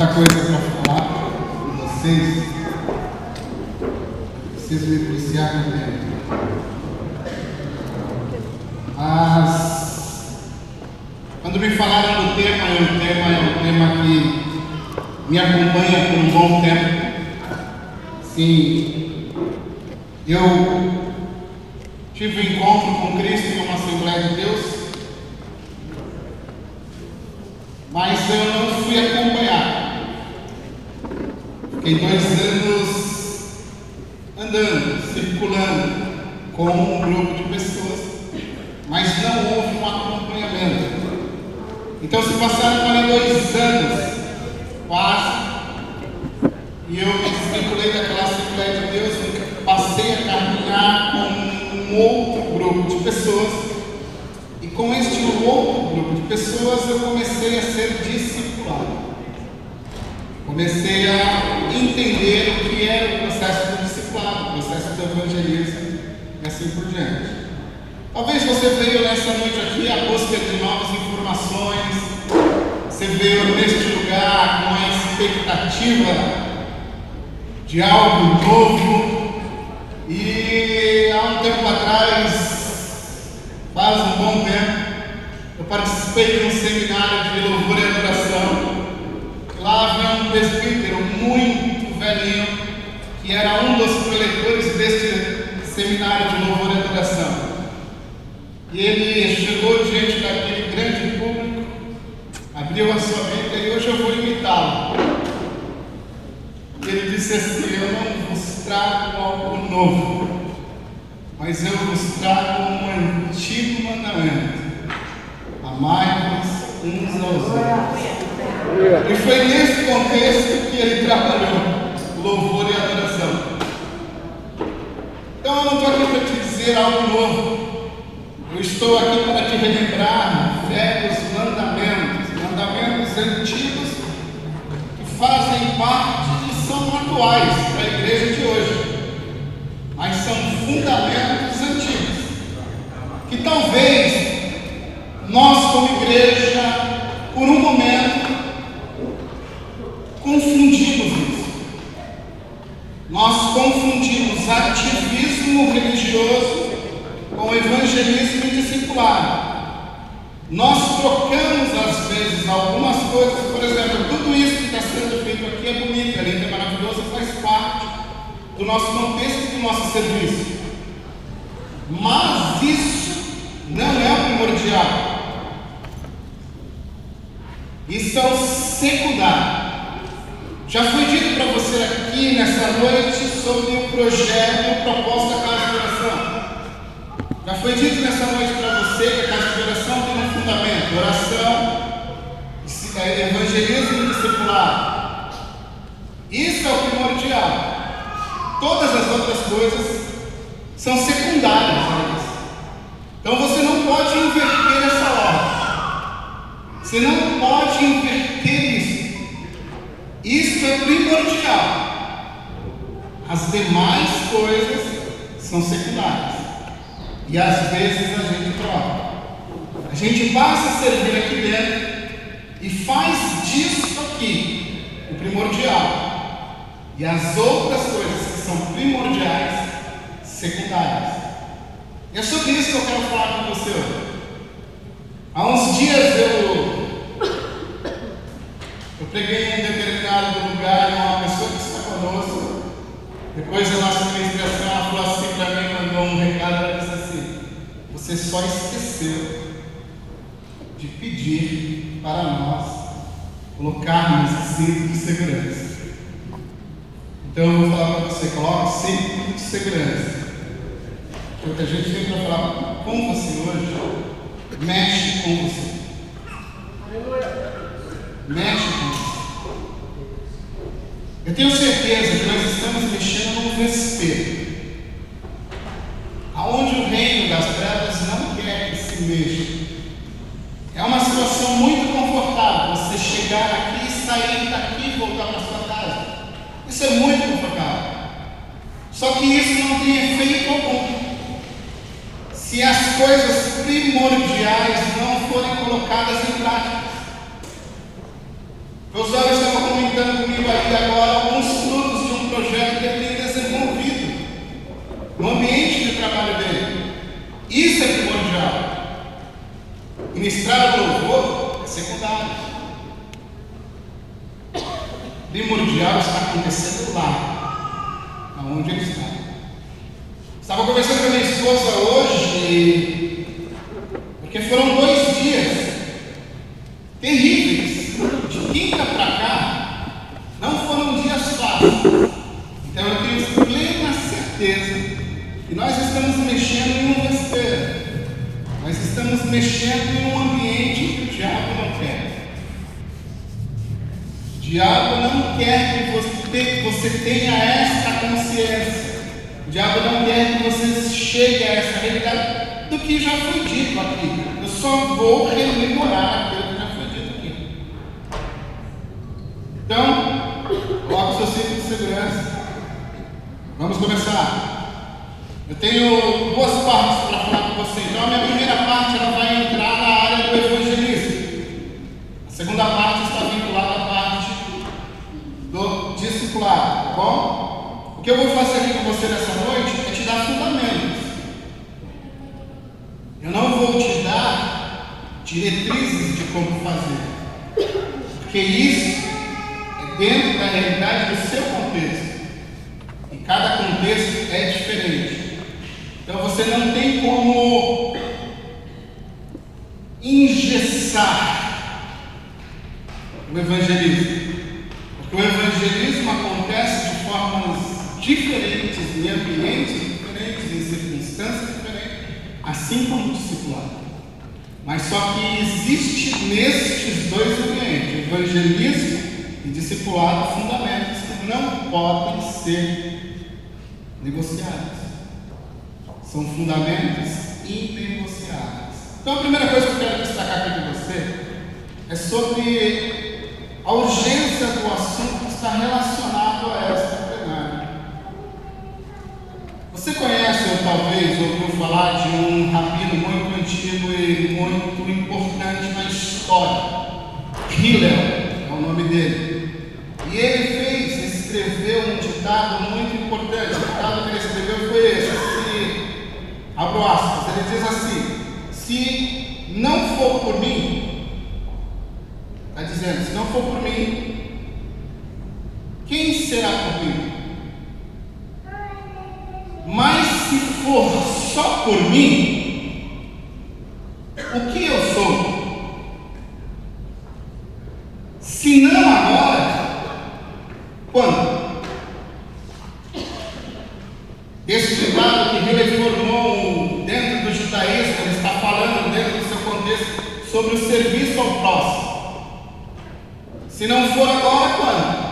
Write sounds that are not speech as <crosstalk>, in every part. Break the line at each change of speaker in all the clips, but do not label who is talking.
Tanta coisa para falar com vocês. Preciso me policiar no tempo. Mas, quando me falaram do tema, e o tema é um tema que me acompanha por um bom tempo. Sim, eu tive um encontro com Cristo em uma Assembleia de Deus mas eu não fui acompanhar. Fiquei dois anos andando, circulando com um grupo de pessoas, mas não houve um acompanhamento. Então se passaram para dois anos, quase, e eu me desvinculei daquela Assembleia de Deus, passei a caminhar com um outro grupo de pessoas com este outro grupo de pessoas, eu comecei a ser discipulado. Comecei a entender o que era o processo do discipulado, o processo do evangelismo e assim por diante. Talvez você veio nessa noite aqui à busca de novas informações, você veio neste lugar com a expectativa de algo novo, e há um tempo atrás Faz um bom tempo, eu participei de um seminário de louvor e adoração. Lá havia um presbítero muito velhinho, que era um dos preletores deste seminário de louvor e adoração. E ele chegou diante daquele grande público, abriu a sua Bíblia e hoje eu vou imitá-lo. Ele disse assim: Eu não vos trago algo novo mas eu vos trago um antigo mandamento: amai-vos uns aos outros. E foi nesse contexto que ele trabalhou louvor e adoração. Então eu não estou aqui para te dizer algo novo. Eu estou aqui para te relembrar velhos mandamentos, mandamentos antigos que fazem parte são atuais para a igreja de hoje mas são fundamentos antigos, que talvez nós, como igreja, por um momento, confundimos isso. Nós confundimos ativismo religioso com evangelismo e discipulado. Nós trocamos, às vezes, algumas coisas, por exemplo, tudo isso que está sendo feito aqui é bonito, é lindo, é maravilhoso, faz parte do nosso contexto e do nosso serviço. Mas isso não é o primordial. Isso é o secundário. Já foi dito para você aqui nessa noite sobre o projeto Proposta Casa de Oração. Já foi dito nessa noite para você que a Casa de Oração tem um fundamento: oração, é, evangelismo e discipulado. Isso é o primordial. Todas as outras coisas são secundárias a isso. Então você não pode inverter essa ordem. Você não pode inverter isso. Isso é primordial. As demais coisas são secundárias. E às vezes a gente troca. A gente passa a servir aqui dentro e faz disso aqui o primordial. E as outras coisas são primordiais, secundárias. E é sobre isso que eu quero falar com você hoje. Há uns dias eu, eu preguei em um determinado lugar e uma pessoa que está conosco, depois da nossa ministração, ela falou assim para mim, mandou um recado, ela disse assim, você só esqueceu de pedir para nós colocarmos cinto de segurança. Então eu vou falar para você, coloque sempre de segurança. Porque a gente vem para falar com você hoje mexe com você. Mexe com você. Eu tenho certeza que nós estamos mexendo num vespeiro. Aonde o reino das trevas não quer que se mexa. É uma situação muito confortável você chegar aqui, sair daqui e voltar para sua isso é muito confortável. Só que isso não tem efeito algum. Se as coisas primordiais não forem colocadas em prática. Meus olhos estavam aí agora alguns frutos de um projeto que ele tem desenvolvido no ambiente de trabalho dele. Isso é primordial. Ministrar o louvor é secundário. Primordial está acontecendo lá, aonde ele está. Estava conversando com a minha esposa hoje, porque foram tenha esta consciência. O diabo não quer que você chegue a essa realidade do que já foi dito aqui. Eu só vou rememorar aquilo que já foi dito aqui. Então, coloque seu cinto de segurança. Vamos começar. Eu tenho duas partes para falar com você. Então, a minha primeira parte ela vai entrar na área do evangelismo. A segunda parte está vinculada à parte do discipulado, tá bom? O que eu vou fazer aqui com você nessa noite é te dar fundamentos. Eu não vou te dar diretrizes de como fazer, porque isso é dentro da realidade do seu contexto. E cada contexto é diferente. Então você não tem como engessar o evangelismo. Porque o evangelismo acontece de formas diferentes, em ambientes diferentes, em circunstâncias diferentes, assim como o discipulado. Mas só que existe nestes dois ambientes, evangelismo fundamentos que não podem ser negociados. São fundamentos inegociáveis. Então a primeira coisa que eu quero destacar aqui com você é sobre a urgência do assunto que está relacionado a esta você conhece ou talvez ouviu falar de um rabino muito antigo e muito importante na história? Hillel é o nome dele. E ele fez, escreveu um ditado muito importante. O ditado que ele escreveu foi esse: se, abro aspas, ele diz assim: se não for por mim, está dizendo, se não for por mim, quem será por mim? Mas se for só por mim, o que eu sou? Se não agora, quando? Esse ditado que ele formou dentro do judaísmo, ele está falando dentro do seu contexto sobre o serviço ao próximo. Se não for agora, quando?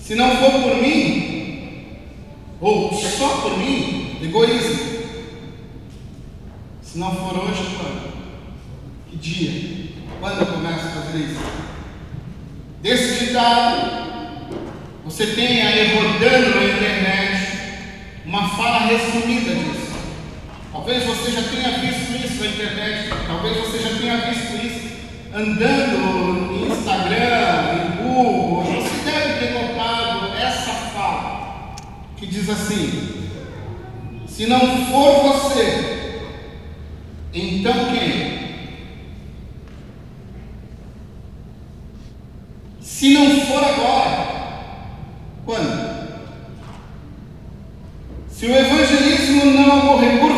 Se não for por mim, ou só por mim, egoísmo. Se não for hoje, quando? Que dia? Quando eu começo a fazer isso? Desse ditado, você tem aí rodando na internet uma fala resumida disso. Talvez você já tenha visto isso na internet, talvez você já tenha visto isso andando no Instagram, em Google, você deve ter notado essa fala que diz assim: Se não for você, então quem? Se não for agora, quando? Se o evangelismo não ocorrer por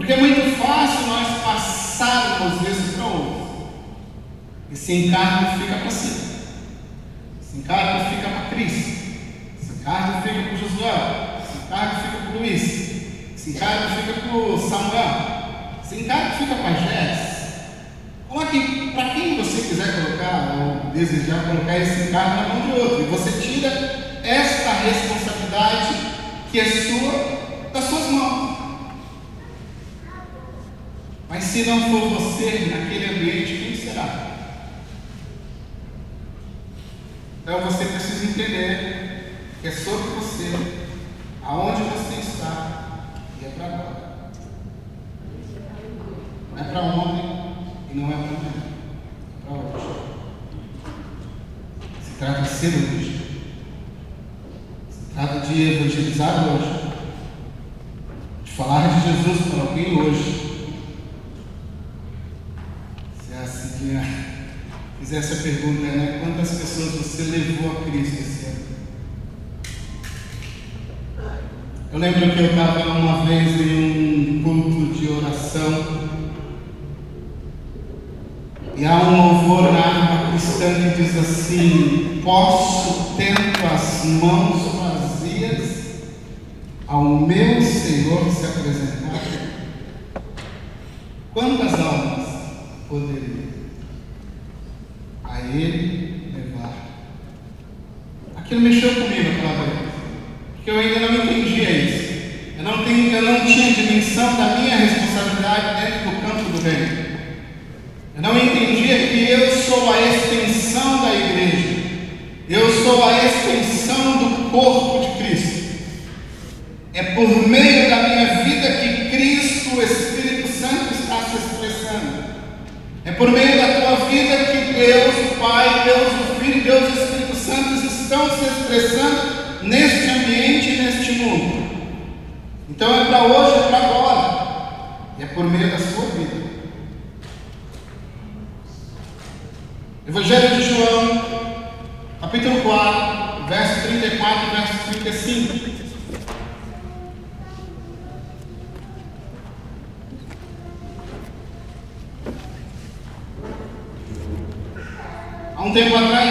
Porque é muito fácil nós passarmos desse para outro. Esse encargo fica para si. Esse encargo fica para Cristo. Esse encargo fica para Josué. Esse encargo fica para Luiz. Esse encargo fica para Samuel. Esse encargo fica para Jéssica. Coloque para quem você quiser colocar ou desejar colocar esse encargo na mão de outro. E você tira esta responsabilidade que é sua das suas mãos. se não for você naquele ambiente, quem será? Então você precisa entender que é sobre você, aonde você está, e é para agora. Não é para ontem e não é para amanhã. É para hoje. Se trata de ser hoje. Se trata de evangelizar hoje. De falar de Jesus para alguém hoje. Essa pergunta, né? Quantas pessoas você levou a Cristo esse ano? Eu lembro que eu estava uma vez em um culto de oração e há um louvor na arma cristã que diz assim: Posso, tendo as mãos vazias, ao meu Senhor se apresentar. por meio da tua vida que Deus, o Pai, Deus, o Filho, Deus e o Espírito Santo estão se expressando neste ambiente e neste mundo. Então é para hoje, é para agora. É por meio da sua vida. Evangelho de João, Alvarez.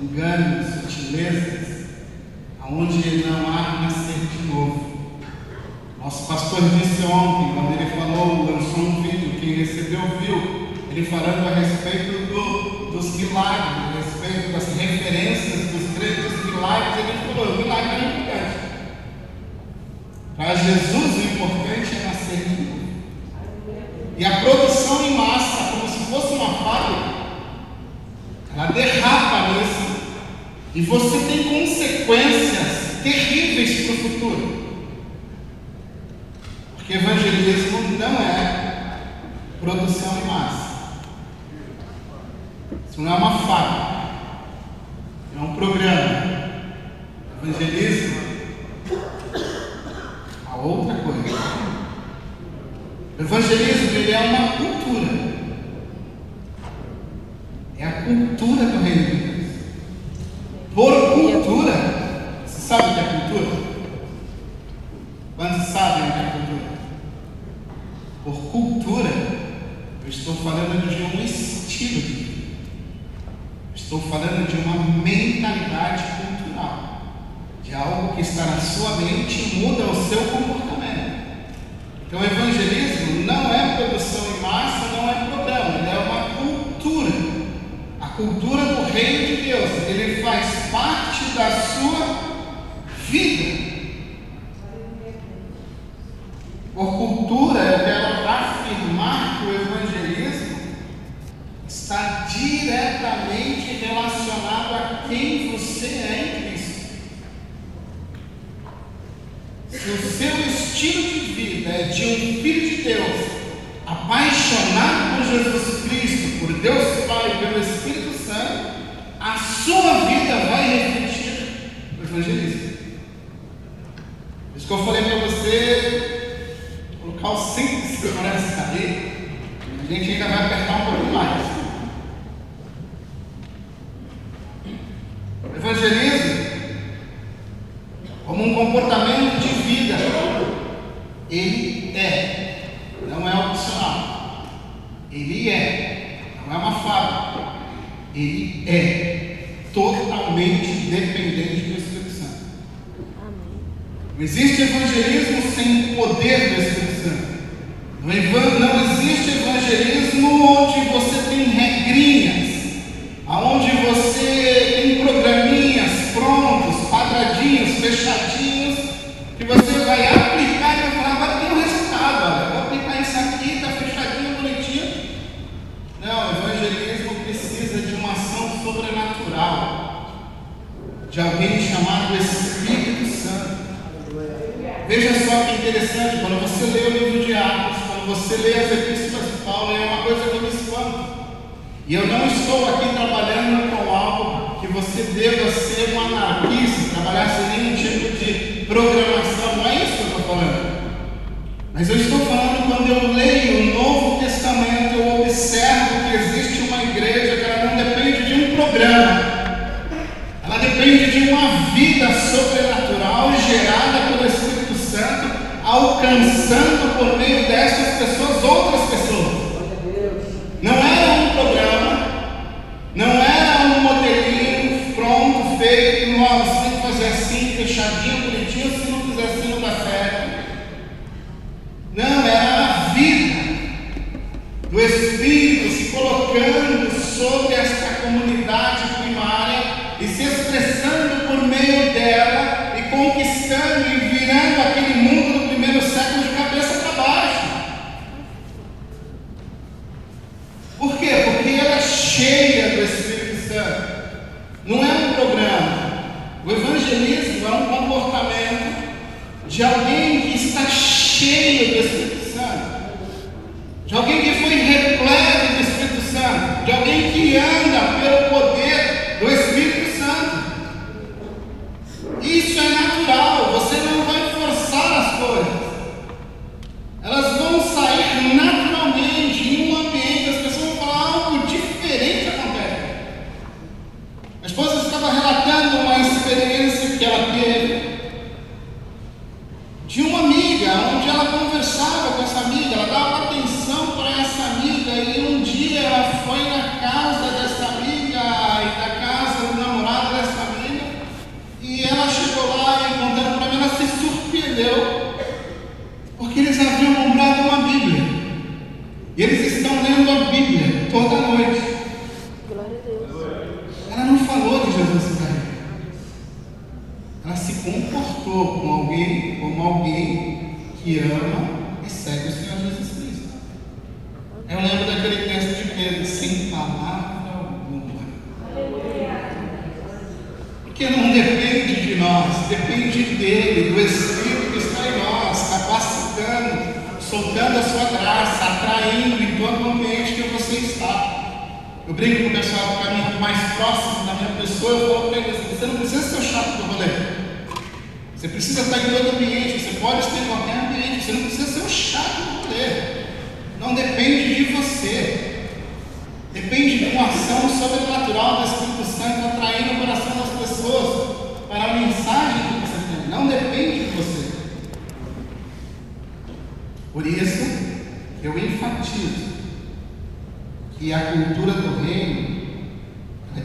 enganos, sutilezas, aonde não há nascer de novo. Nosso pastor disse ontem, quando ele falou, lançou um vídeo, quem recebeu viu, ele falando a respeito do, dos milagres, a respeito das referências dos três milagres, ele falou, milagre é importante. Para Jesus o importante é nascer de novo. E a E você tem consequências terríveis para o futuro. Porque evangelismo Isso que eu falei para você, colocar o simples se cadeira, a gente ainda vai apertar um pouco mais.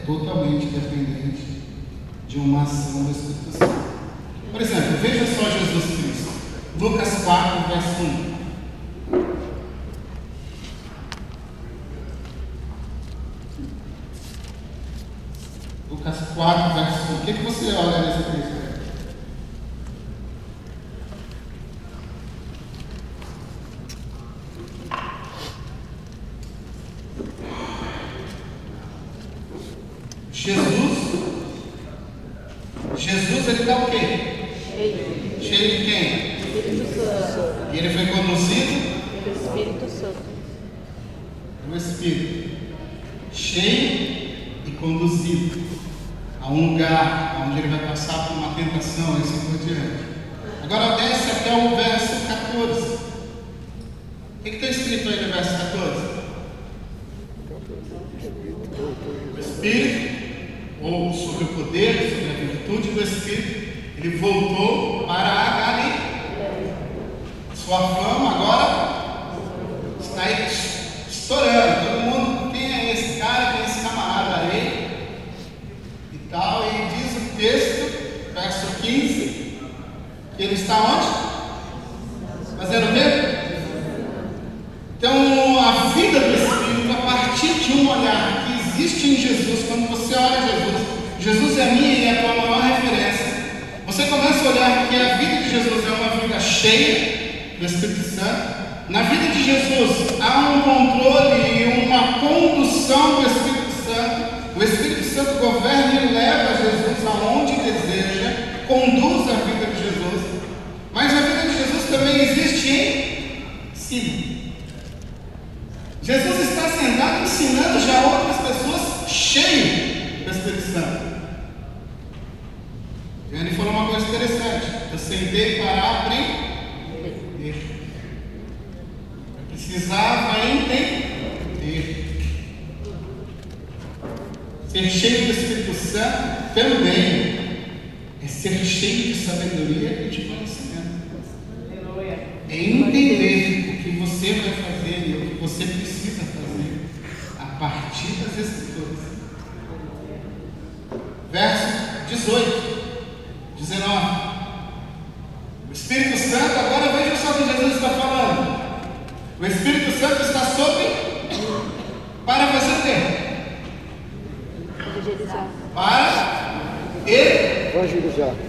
totalmente dependente de uma ação do Espírito Santo. Por exemplo, veja só Jesus Cristo. Lucas 4, verso 1. Lucas 4, verso 1. O que, que você olha nesse interessante. Eu sentei para aprender. Eu precisava entender. Ser cheio do Espírito Santo também é ser cheio de sabedoria e de conhecimento. É entender o que você vai fazer e o que você precisa fazer a partir das Escrituras. Verso 18. Yeah.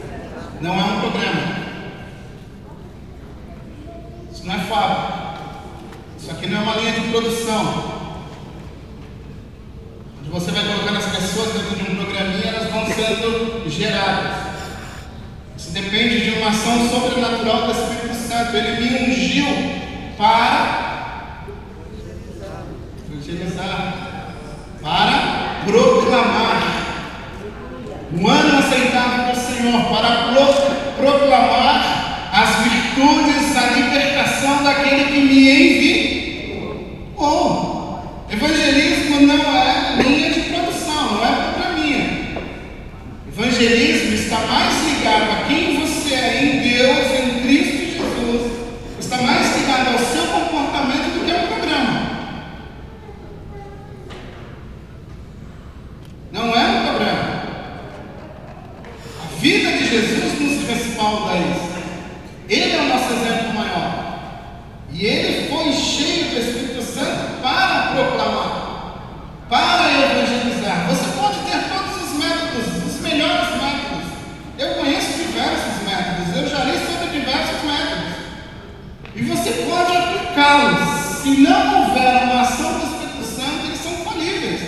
pode aplicá-los. Se não houver uma ação do Espírito Santo, eles são falíveis.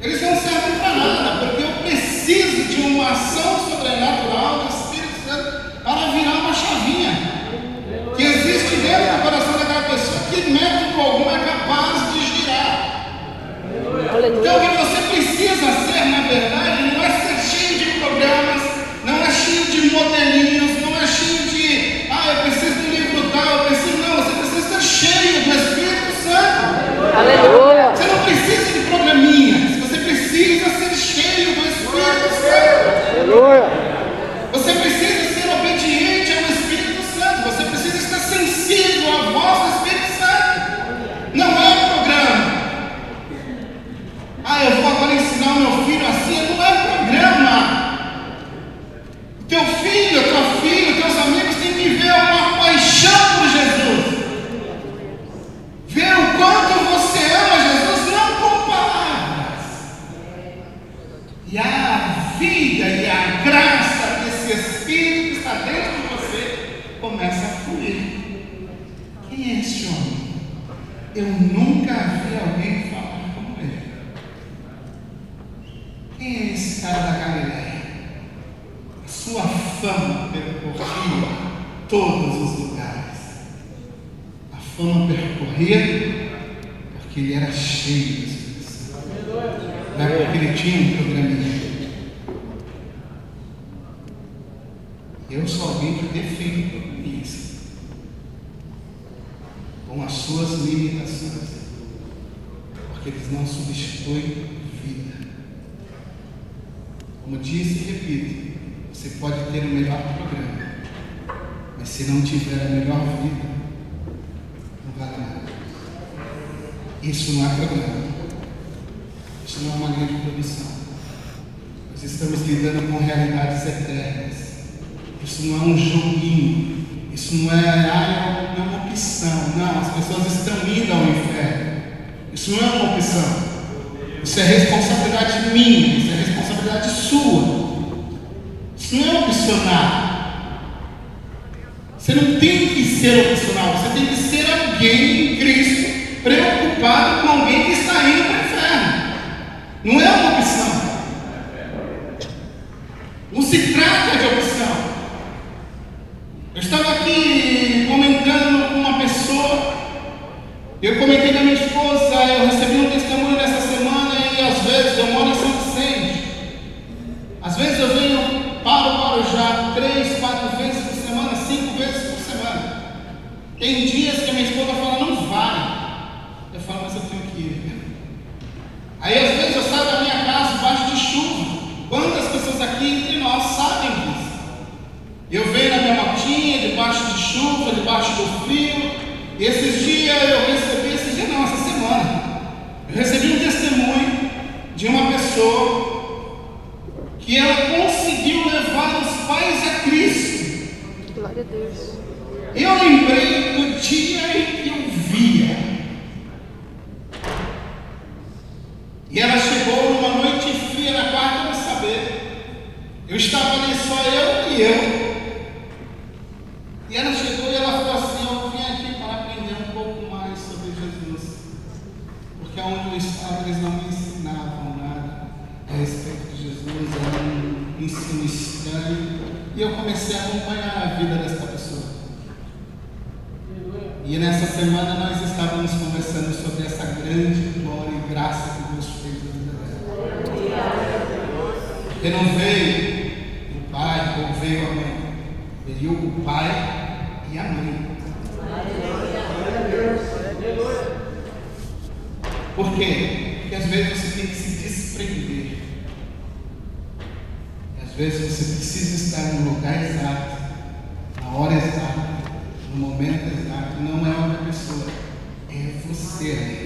Eles não servem para nada, porque eu preciso de uma ação sobrenatural do Espírito Santo para virar uma chavinha que existe dentro do coração daquela pessoa que método algum é capaz de girar. Então o que você precisa ser, na verdade, 할렐루야. Isso não é uma grande de produção. Nós estamos lidando com realidades eternas. Isso não é um joguinho. Isso não é, ah, é não é uma opção. Não, as pessoas estão indo ao inferno. Isso não é uma opção. Isso é responsabilidade minha, isso é responsabilidade sua. Isso não é opcional. Você não tem que ser opcional, você tem que ser alguém veio do Pai, como veio a mãe. Pediu o Pai e a mãe. Por quê? Porque às vezes você tem que se desprender. Às vezes você precisa estar no lugar exato, na hora exata, no momento exato. Não é outra pessoa, é você.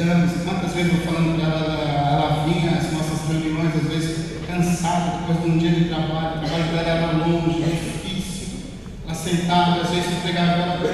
entrevistamos, quantas vezes eu falando para ela, ela vinha às nossas reuniões, às vezes cansada, depois de um dia de trabalho, o trabalho dela era longe, era difícil, ela sentava, às vezes entregava ela para o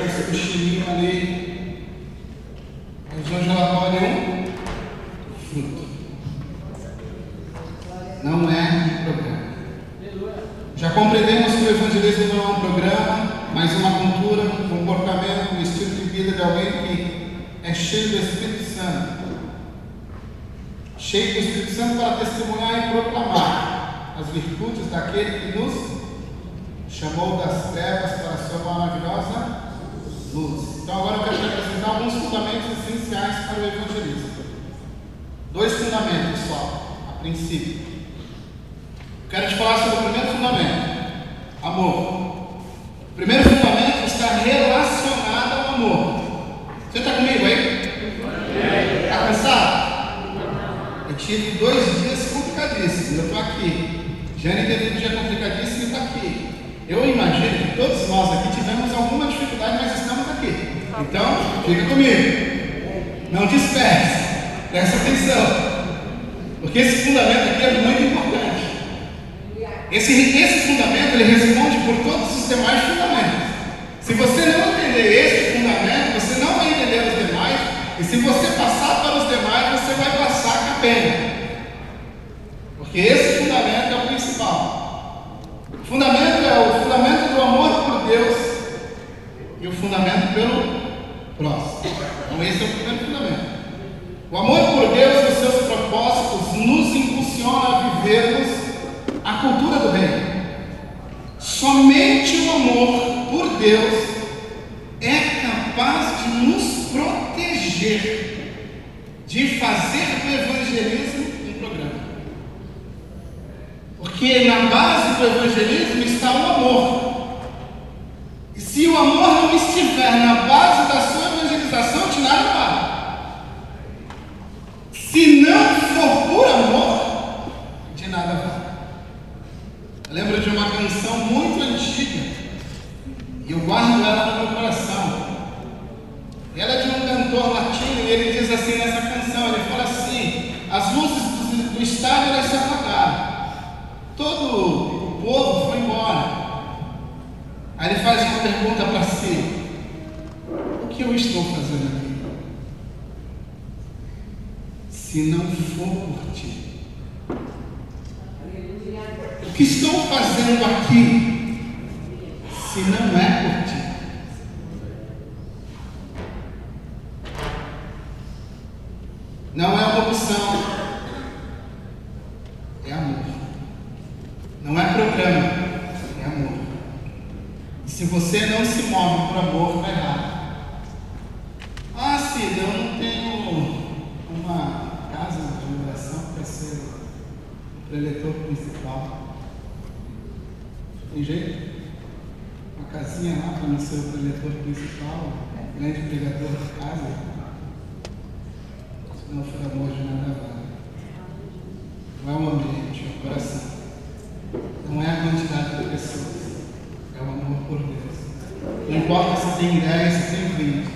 Não importa se tem 10, se tem 20.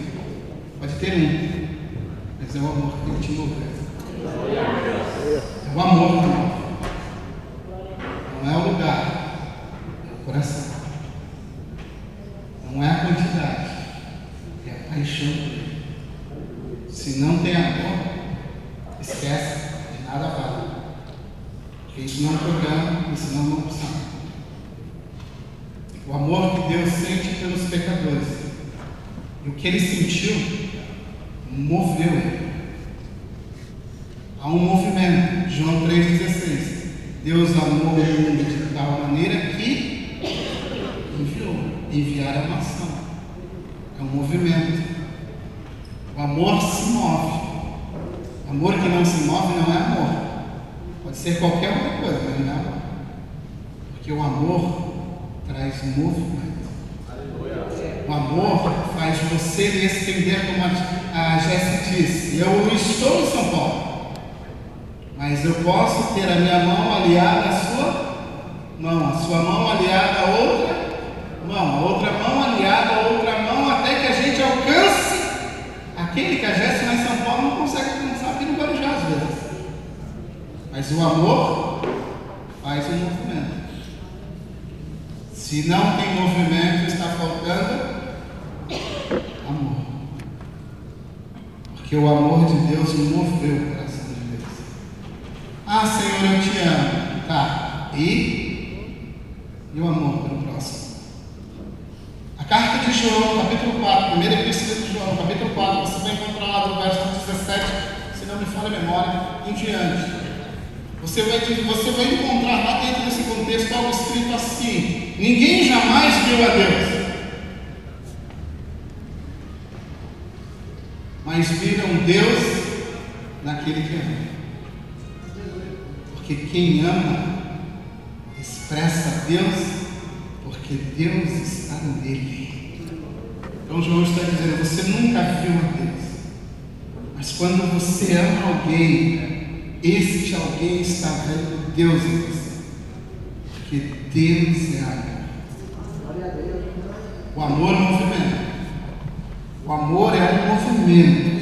Pode ter um. Mas é o amor que ele te moveu. É o amor também. que ele sentiu moveu ele. viram Deus naquele que ama. Porque quem ama expressa Deus, porque Deus está nele. Então João está dizendo: você nunca viu a Deus, mas quando você ama alguém, este alguém está vendo Deus em você. Porque Deus é amor. O amor é um movimento. O amor é um movimento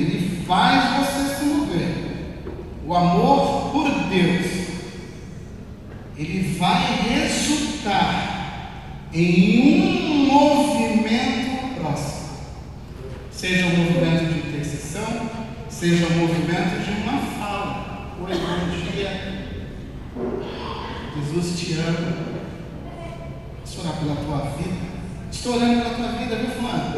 faz você se mover. O amor por Deus, ele vai resultar em um movimento próximo. Seja um movimento de intercessão, seja um movimento de uma fala. Oi, bom dia. Jesus te ama. Deixa orar pela tua vida. Estou orando pela tua vida, meu irmão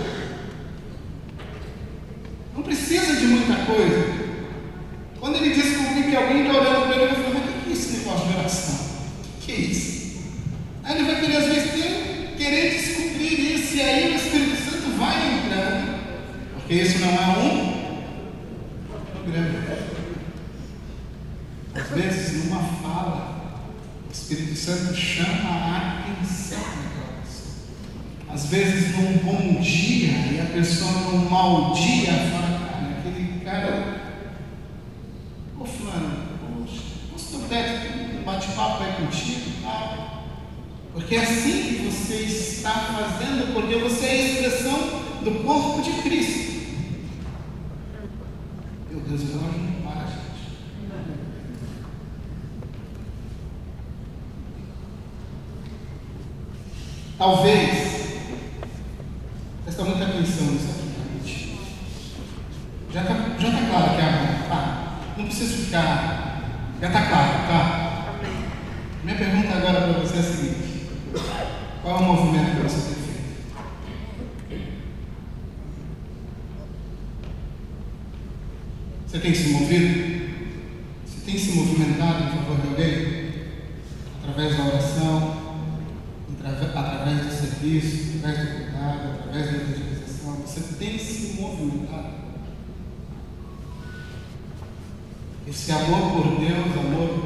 Minha pergunta agora para você é a seguinte: qual é o movimento que você tem feito? Você tem se movido? Você tem se movimentado em favor de alguém? Através da oração, através do serviço, através do cuidado, através da evangelização. Você tem se movimentado? Esse amor por Deus, amor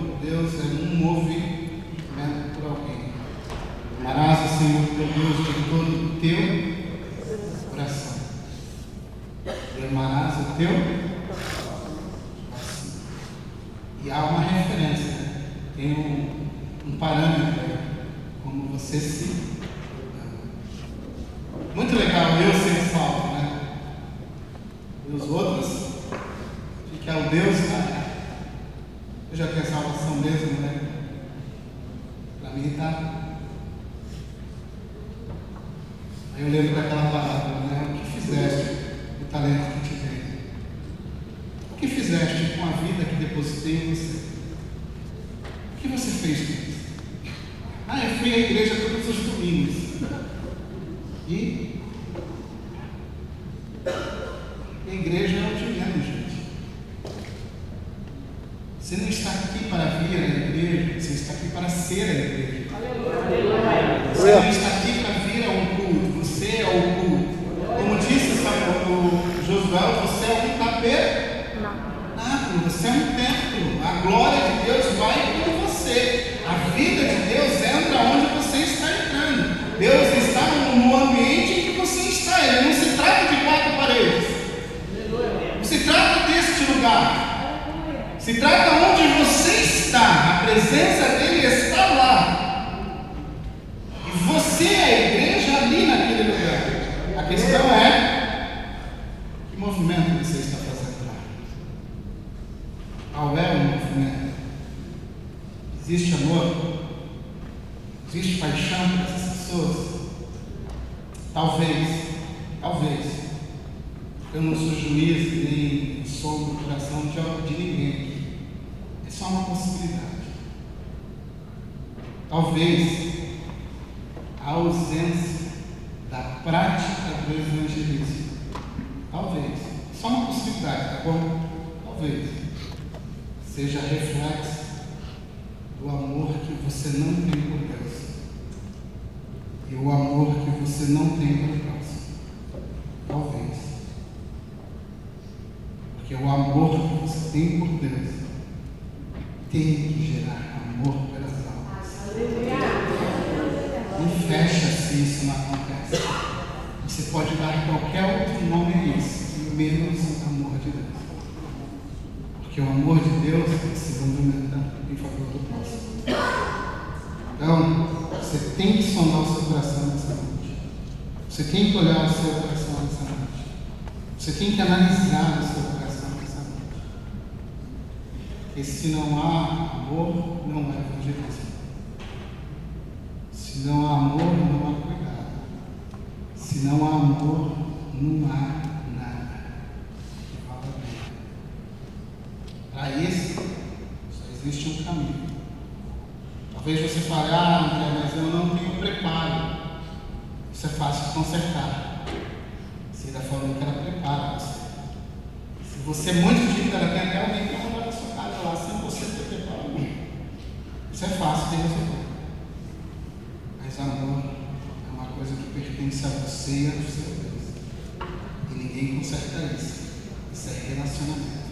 conserta isso. Isso é relacionamento.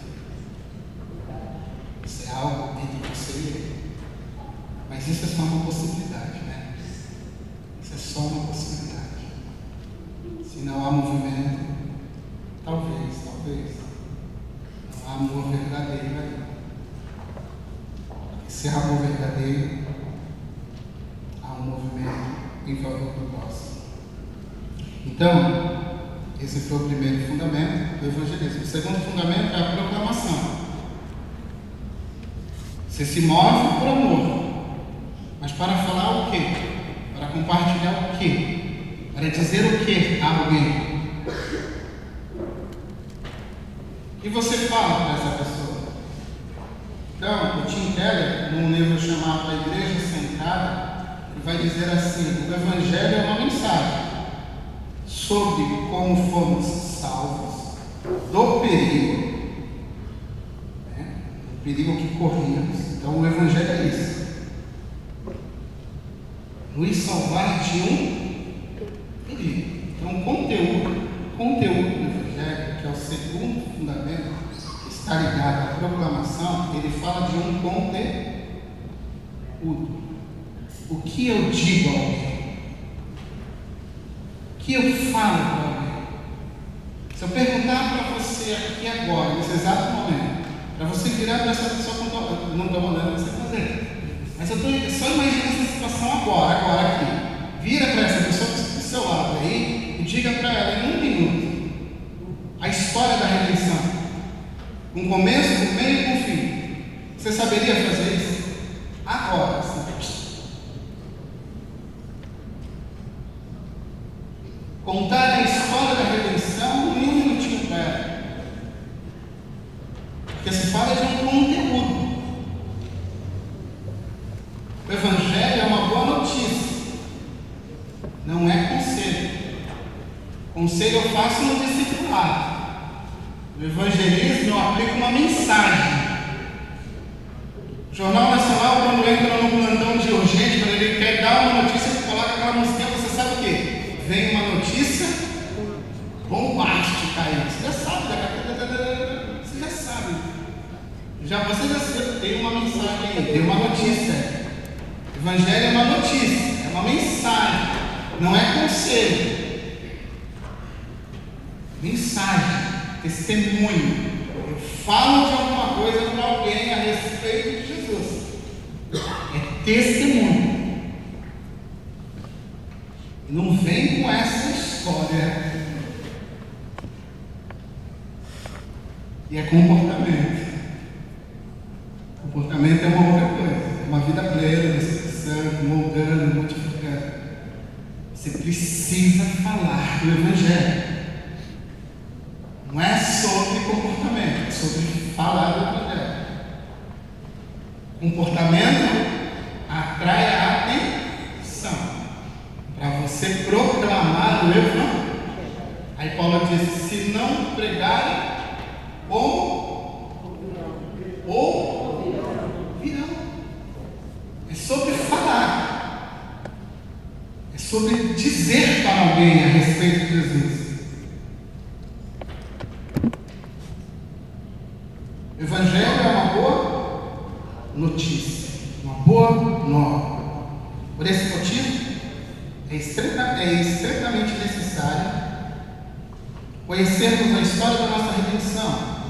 Isso é algo entre você e ele. Mas isso é só uma possibilidade, né? Isso é só uma possibilidade. Se não há movimento, talvez, talvez, não há amor verdadeiro ali. Se há amor verdadeiro, há um movimento em favor do próximo. Então, esse foi o primeiro fundamento do evangelismo. O segundo fundamento é a proclamação. Você se move por amor, mas para falar o quê? Para compartilhar o quê? Para dizer o quê a alguém? Que você fala para essa pessoa? Então, o Tim Keller, num livro chamado A Igreja Sentada, vai dizer assim: o Evangelho é uma mensagem sobre como fomos salvos do perigo, né? perigo que corríamos. Então, o Evangelho é isso. Nos salvar de um perigo. Então, o conteúdo, conteúdo do Evangelho, que é o segundo fundamento, está ligado à proclamação, ele fala de um conteúdo. O que eu digo a alguém? O que eu falo para alguém? Se eu perguntar para você aqui agora, nesse exato momento, para você virar para essa pessoa que eu não estou mandando você fazer, mas eu estou só imaginando essa situação agora, agora aqui. Vira para essa pessoa do seu lado aí e diga para ela em um minuto a história da redenção. Um começo, um meio e um fim. Você saberia fazer isso? Agora, assim. Contar a história da redenção em um minutinho para ela. Porque se fala de um conteúdo. O Evangelho é uma boa notícia. Não é conselho. Conselho eu faço no discipulado. No evangelismo eu aplico uma mensagem. O Jornal Nacional, quando entra no plantão de urgente, quando ele quer dar uma notícia, ele coloca aquela música, você sabe o quê? Vem uma notícia bombástica aí. Você já sabe, você já sabe. Já, você já tem uma mensagem aí, tem uma notícia. Evangelho é uma notícia, é uma mensagem, não é conselho. Mensagem testemunho. Eu falo de alguma coisa para alguém a respeito de Jesus. É testemunho. Não vem com essa história. E é comportamento. Comportamento é uma outra coisa. É uma vida plena, santo, moldando, multiplicando. Você precisa falar do Evangelho. Não é sobre comportamento, é sobre falar do Evangelho. Comportamento atrai a atenção para você proclamar o Evangelho. Aí Paulo diz: se não pregarem, ou, ou virão. É sobre falar. É sobre dizer para alguém a respeito de Jesus. O Evangelho é uma boa notícia, uma boa nova. Por esse motivo, é, estreita, é estritamente necessário conhecermos a história da nossa redenção,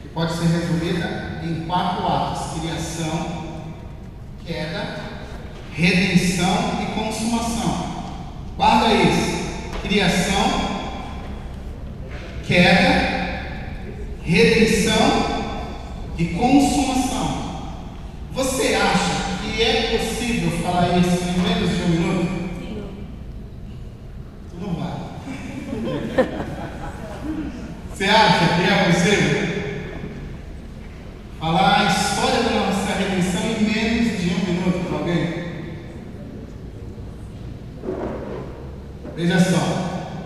que pode ser resumida em quatro atos: criação, queda, redenção e consumação. Guarda isso: criação, queda, redenção e consumação. Você acha que é possível falar isso em menos de um minuto? Tu não vai. <laughs> Você acha que é possível? Falar a história da nossa redenção em menos de um minuto para alguém? Veja só.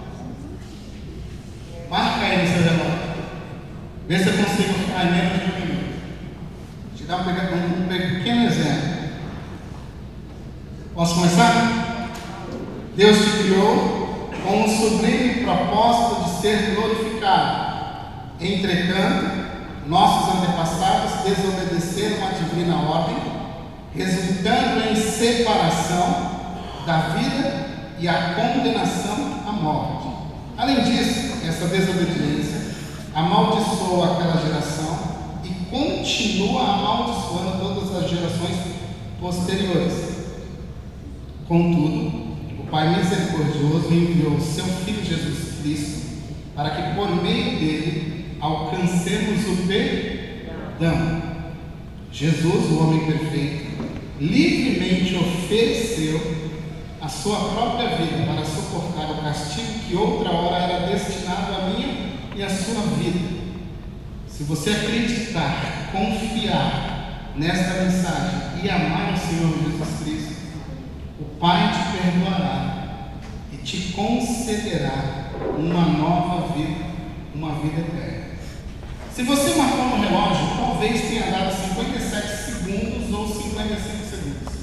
Marca aí no seu relógio. Vê se eu consigo ficar em menos de um minuto. Vou te dar um, um, um pequeno exemplo. Posso começar? Deus te criou com um sublime propósito de ser glorificado. Entretanto, nossos antepassados desobedeceram a divina ordem, resultando em separação da vida e a condenação à morte. Além disso, essa desobediência amaldiçoou aquela geração e continua amaldiçoando todas as gerações posteriores. Contudo, o Pai misericordioso seu Filho Jesus Cristo para que por meio dele alcancemos o perdão. Jesus, o homem perfeito, livremente ofereceu a sua própria vida para suportar o castigo que outra hora era destinado a minha e a sua vida. Se você acreditar, confiar nesta mensagem e amar o Senhor Jesus Cristo, o Pai te perdoará e te concederá uma nova vida, uma vida eterna. Se você marcou no relógio, talvez tenha dado 57 segundos ou 55 segundos.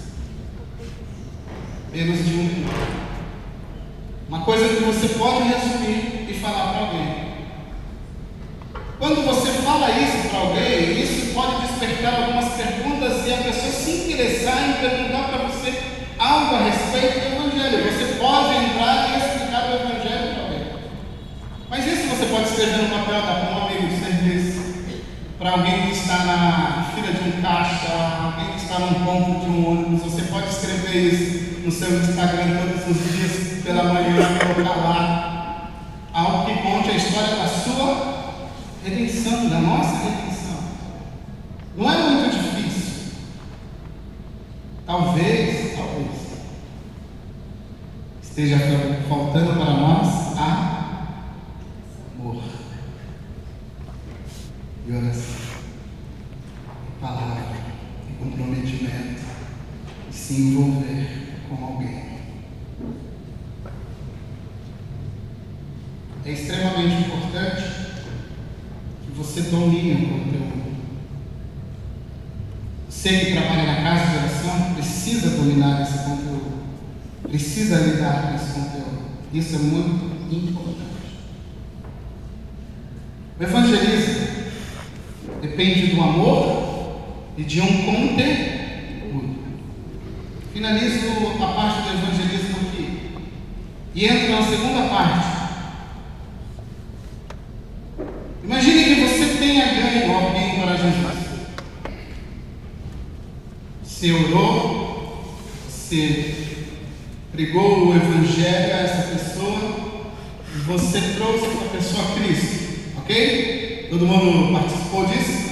Menos de um minuto. Uma coisa que você pode resumir e falar para alguém. Quando você fala isso para alguém, isso pode despertar algumas perguntas e a pessoa se interessar em perguntar para você algo a respeito do Evangelho. Você pode entrar e explicar o Evangelho para alguém. Mas isso você pode escrever no papel da um amigo de serviço, para alguém que está na fila de um caixa, alguém que está num ponto de um ônibus. Você pode escrever isso no seu Instagram todos os dias pela manhã, colocar lá. Algo que conte a história da sua redenção, da nossa redenção. Não é muito difícil. Talvez, talvez, esteja faltando para nós amor e oração, e palavra e comprometimento, e se envolver com alguém. É extremamente importante que você domine o conteúdo. Você que trabalha na casa de oração precisa dominar esse conteúdo, precisa lidar com esse conteúdo. Isso é muito importante. O evangelismo depende do amor e de um conteúdo. Finalizo a parte do evangelismo aqui e entro na segunda parte. Imagine que você tenha ganho alguém para Jesus. Você orou, você pregou o Evangelho a essa pessoa você trouxe essa pessoa a Cristo. Ok? Todo mundo participou disso?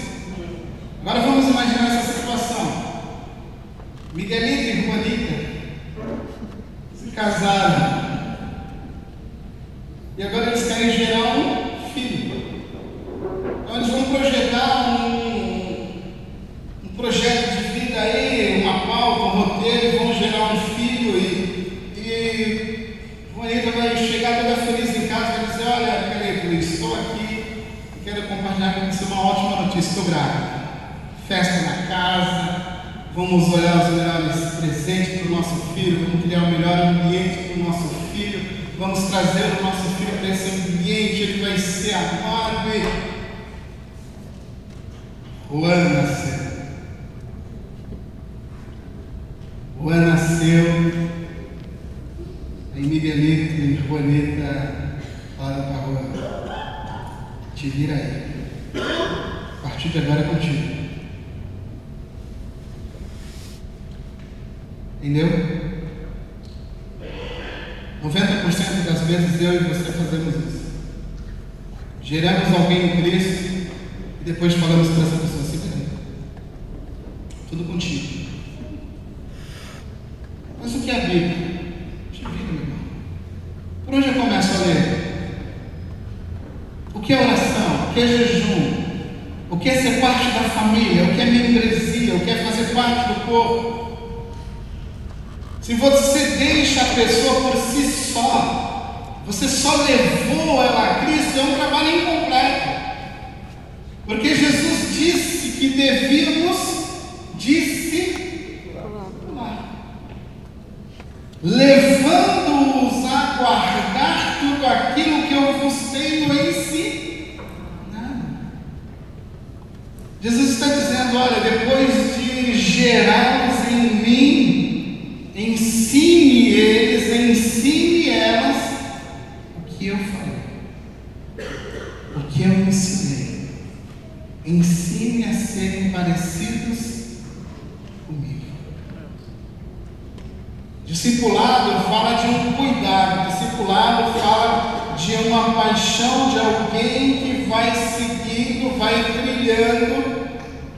Agora vamos imaginar essa. Miguelito e Juanita se casaram. E agora eles querem gerar um filho. Então eles vão projetar um, um projeto de vida aí, uma pauta, um roteiro, e vão gerar um filho e, e Juanita vai chegar toda feliz em casa e vai dizer, olha, Felipe, estou aqui e quero compartilhar com você uma ótima notícia, estou grávida. Vamos olhar os melhores presentes para o nosso filho, vamos criar o melhor ambiente para o nosso filho, vamos trazer o nosso filho para esse ambiente, ele vai ser amado e Discipulado fala de um cuidado, discipulado fala de uma paixão de alguém que vai seguindo, vai trilhando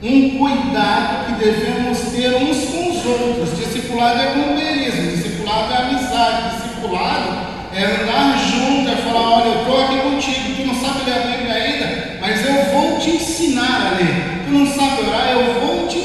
um cuidado que devemos ter uns com os outros. Discipulado é companheirismo, discipulado é amizade, discipulado é andar junto, é falar, olha, eu estou aqui contigo, tu não sabe ler a Bíblia ainda, mas eu vou te ensinar a ler. Tu não sabe orar, eu vou te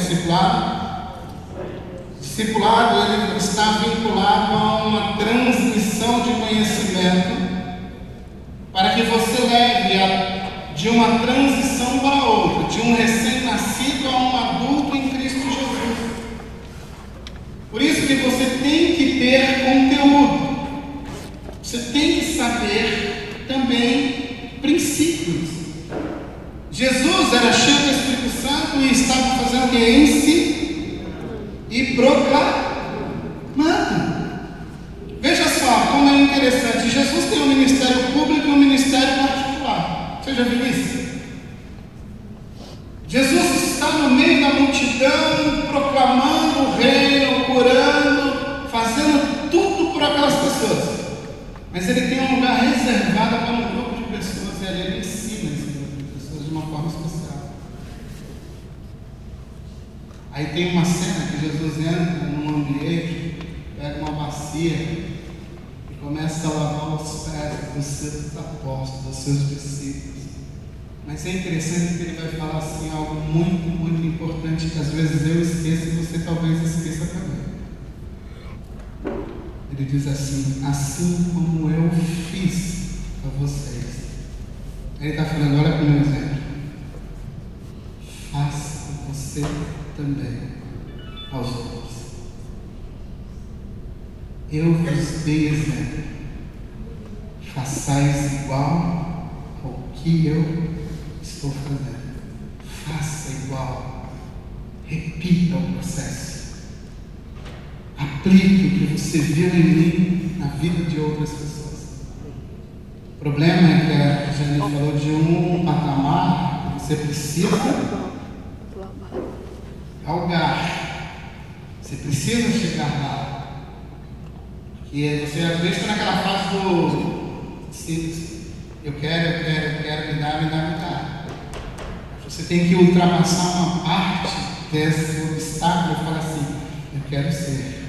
discipulado? Discipulado ele está vinculado a uma transmissão de conhecimento para que você leve a, de uma transição para outra, de um recém-nascido a um adulto em Cristo Jesus. Por isso que você tem que ter conteúdo. Você tem que saber também princípios. Jesus era cheio de e fazendo o quê? Ensinando. É interessante que ele vai falar assim algo muito, muito importante que às vezes eu esqueço e você talvez esqueça também. Ele diz assim: assim como eu fiz a vocês. Ele está falando, olha para o meu Aplique o que você viu em mim na vida de outras pessoas. O problema é que a Jane falou de um patamar que você precisa galgar. Você precisa chegar lá. Porque você às vezes está naquela fase do. Eu quero, eu quero, eu quero, me dá, me dá, me dá. Você tem que ultrapassar uma parte desse obstáculo e falar assim, eu quero ser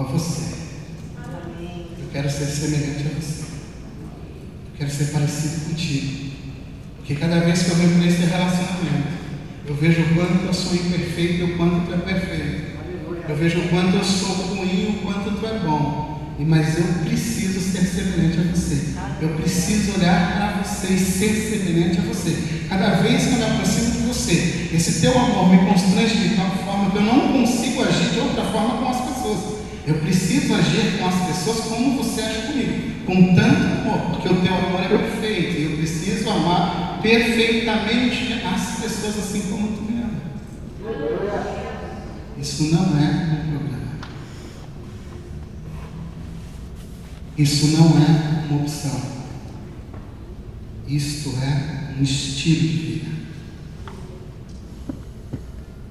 a você. Eu quero ser semelhante a você. Eu quero ser parecido contigo. Porque cada vez que eu venho para esse relacionamento, eu vejo o quanto eu sou imperfeito e o quanto tu é perfeito. Eu vejo o quanto eu sou ruim e o quanto tu é bom. E, mas eu preciso ser semelhante a você. Eu preciso olhar para você e ser semelhante a você. Cada vez que eu me aproximo de você, esse teu amor me constrange de tal forma que eu não consigo agir de outra forma com as pessoas. Eu preciso agir com as pessoas como você age comigo, com tanto amor, porque o teu amor é perfeito e eu preciso amar perfeitamente as pessoas assim como tu me ama. Isso não é um problema. Isso não é uma opção. Isto é um estilo de vida.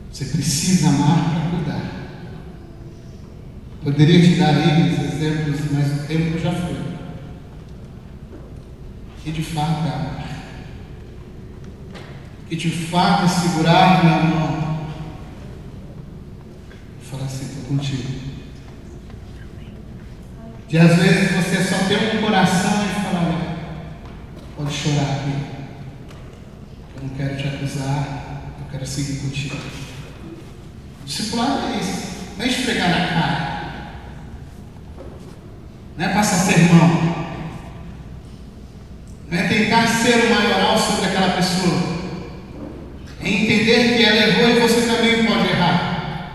Você precisa amar para cuidar. Poderia te dar os exemplos, mas o tempo já foi. Que de fato é amar. Que de fato é segurar minha mão. E falar assim, estou contigo. De às vezes você só tem um coração e falar, olha, pode chorar aqui. Eu não quero te acusar, eu quero seguir contigo. Discipulado é isso, não é esfregar na cara. Não é passar sermão. Não é tentar ser o maioral sobre aquela pessoa. É entender que ela errou e você também pode errar.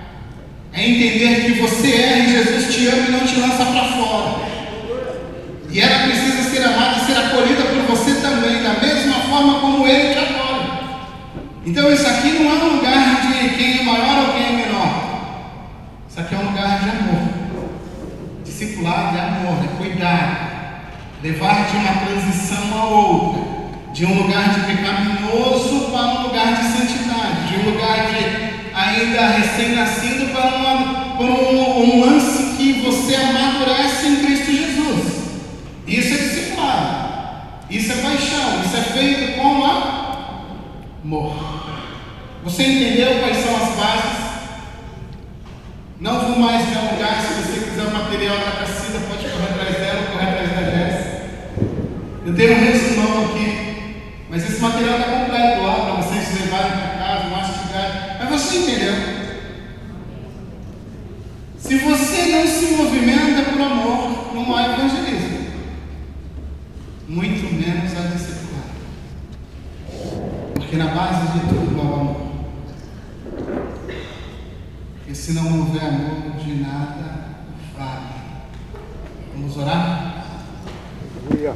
É entender que você erra e Jesus te ama e não te lança para fora. E ela precisa ser amada e ser acolhida por você também, da mesma forma como ele te acolhe. Então isso aqui não é um lugar de quem é maior ou quem é menor. Isso aqui é um lugar de amor. Discipulado é amor, é cuidar, levar de uma transição a outra, de um lugar de pecaminoso para um lugar de santidade, de um lugar de ainda recém-nascido para, uma, para um, um lance que você amadurece em Cristo Jesus. Isso é discipulado, isso é paixão, isso é feito com amor. Você entendeu quais são as bases? Não vou mais dialogar. Se você quiser o material da Cacida, pode correr atrás dela, correr atrás da Jéssica. Eu tenho um resumão aqui, mas esse material está completo lá para vocês levarem para casa, mastigarem. Mas você entendeu? Se você não se movimenta por amor, não há evangelismo. Muito menos a disciplina. Porque na base de tudo há o amor. Porque se não houver amor, de nada vale. Vamos orar?
Aleluia.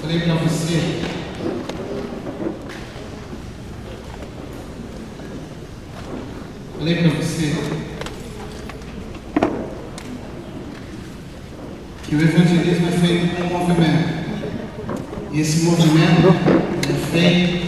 Falei para você. Falei para você que o evangelismo é feito com um movimento. E esse movimento é feito